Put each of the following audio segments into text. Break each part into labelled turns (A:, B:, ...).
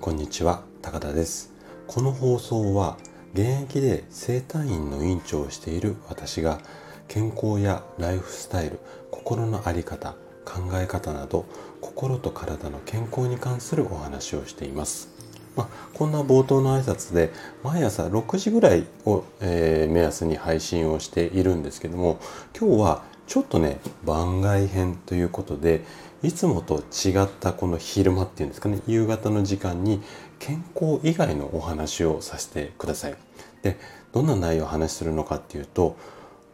A: こんにちは高田です。この放送は現役で整体院の院長をしている私が健康やライフスタイル心の在り方考え方など心と体の健康に関するお話をしています。まあ、こんな冒頭の挨拶で毎朝6時ぐらいを、えー、目安に配信をしているんですけども今日はちょっとね番外編ということでいつもと違ったこの昼間っていうんですかね夕方の時間に健康以外のお話をさせてください。でどんな内容を話するのかっていうと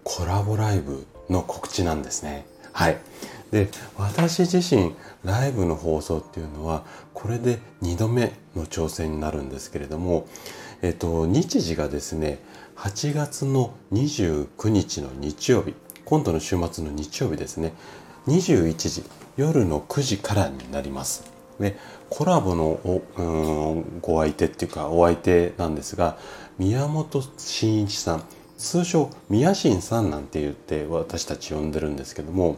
A: コラボライブの告知なんですね。はい。で私自身ライブの放送っていうのはこれで2度目の挑戦になるんですけれども、えっと、日時がですね8月の29日の日曜日今度の週末の日曜日ですね21時夜の9時からになります。でコラボのうんご相手っていうかお相手なんですが宮本慎一さん通称宮新さんなんて言って私たち呼んでるんですけども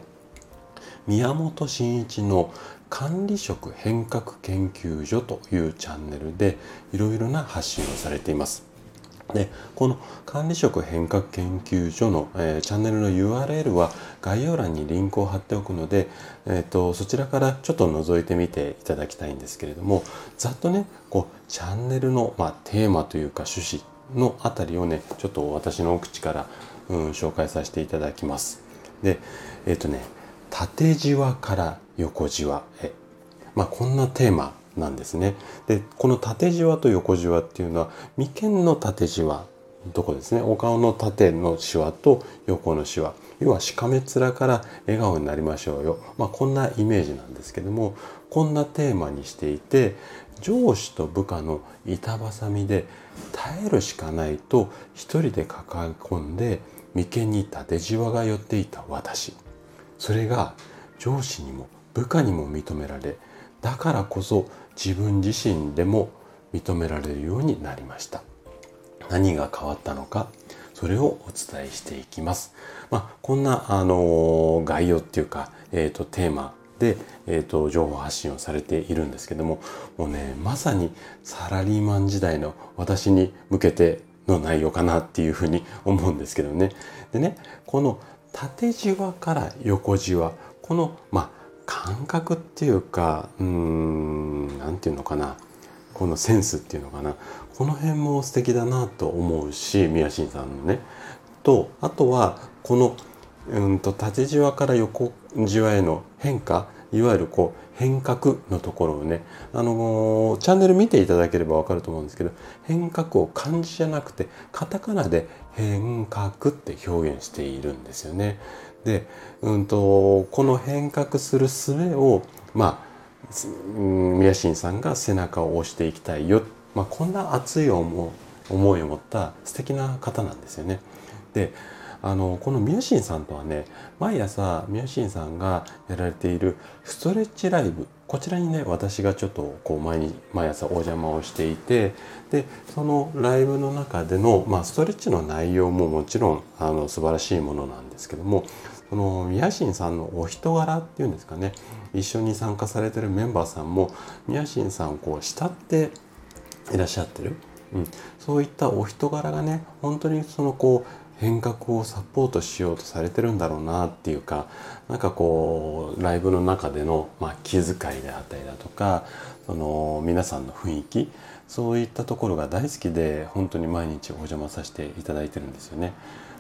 A: 宮本慎一の管理職変革研究所というチャンネルでいろいろな発信をされています。でこの管理職変革研究所の、えー、チャンネルの URL は概要欄にリンクを貼っておくので、えーと、そちらからちょっと覗いてみていただきたいんですけれどもざっとねこうチャンネルの、まあ、テーマというか趣旨のあたりをねちょっと私の口から、うん、紹介させていただきます。でえっ、ー、とね縦じわから横じわへ、まあ、こんなテーマなんですね。でこの縦じわと横じわっていうのは眉間の縦じわとこですね。お顔の縦のしわと横のしわ。要はしかめ面から笑顔になりましょうよ、まあ、こんなイメージなんですけどもこんなテーマにしていて上司と部下の板挟みで耐えるしかないと一人で抱え込んで眉間に縦じわが寄っていた私。それが上司にも部下にも認められだからこそ自分自身でも認められるようになりました何が変わったのかそれをお伝えしていきます。まあ、こんな、あの概要っていうか、えっ、ー、と、テーマで、えっ、ー、と、情報発信をされているんですけども、もうね、まさにサラリーマン時代の私に向けての内容かなっていうふうに思うんですけどね。でね、この縦じわから横じわ、この、まあ、感覚っていうか、うん、なんていうのかな。このセンスっていうのかな。この辺も素敵だなと思うし、宮新さんのね。と、あとは、この、うんと、縦じわから横じわへの変化、いわゆるこう、変革のところをね、あのー、チャンネル見ていただければわかると思うんですけど、変革を漢字じゃなくて、カタカナで変革って表現しているんですよね。で、うんと、この変革する術を、まあ、宮新さんが背中を押していきたいよ。まあ、こんな熱い思いを持った素敵な方なんですよね。で、あのこのミヤシンさんとはね毎朝ミヤシンさんがやられているストレッチライブこちらにね私がちょっとこう毎毎朝お邪魔をしていてでそのライブの中での、まあ、ストレッチの内容ももちろんあの素晴らしいものなんですけどもそのミヤシンさんのお人柄っていうんですかね。一緒に参加されてるメンバーさんもミヤシンさんをこう慕っていらっしゃってる、うん、そういったお人柄がね本当にそのこう変革をサポートしようとされてるんだろうなっていうかなんかこうライブの中での、まあ、気遣いであったりだとかその皆さんの雰囲気そういったところが大好きで本当に毎日お邪魔させていただいてるんですよね。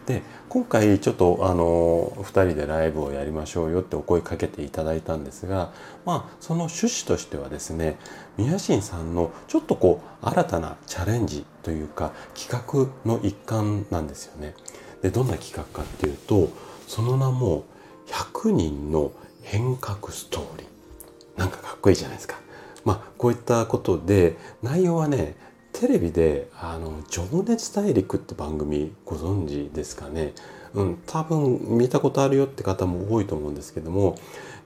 A: で今回ちょっとあの2人でライブをやりましょうよってお声かけていただいたんですがまあその趣旨としてはですね宮新さんのちょっとこう新たなチャレンジというか企画の一環なんですよね。でどんな企画かっていうとその名も100人の変革ストーリーなんかかっこいいじゃないですか。まあこういったことで内容はねテレビで「あの情熱大陸」って番組ご存知ですかね、うん、多分見たことあるよって方も多いと思うんですけども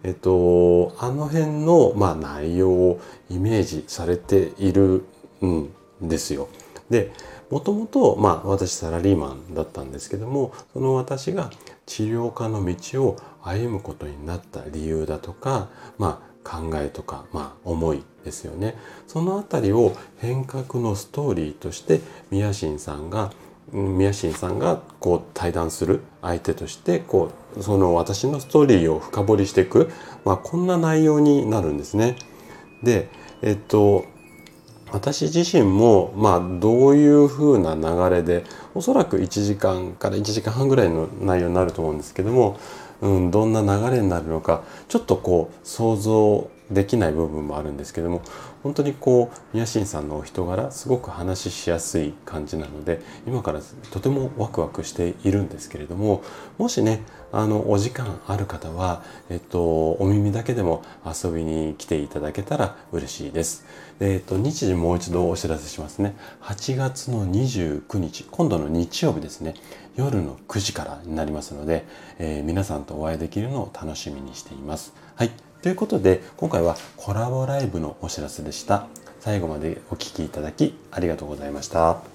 A: えっとあの辺の、まあ、内容をイメージされているんですよ。でもともと、まあ、私サラリーマンだったんですけどもその私が治療家の道を歩むことになった理由だとか、まあ、考えとか、まあ、思いですよねそのあたりを変革のストーリーとして宮新さんが宮新さんがこう対談する相手としてこうその私のストーリーを深掘りしていく、まあ、こんな内容になるんですね。でえっと私自身もまあどういう風な流れでおそらく1時間から1時間半ぐらいの内容になると思うんですけども、うん、どんな流れになるのかちょっとこう想像できない部分もあるんですけども本当にこう宮新さんのお人柄すごく話ししやすい感じなので今からとてもワクワクしているんですけれどももしねあのお時間ある方は、えっと、お耳だけでも遊びに来ていただけたら嬉しいです。えっと、日時もう一度お知らせしますね。8月の29日、今度の日曜日ですね、夜の9時からになりますので、えー、皆さんとお会いできるのを楽しみにしています。はい。ということで、今回はコラボライブのお知らせでした。最後までお聴きいただきありがとうございました。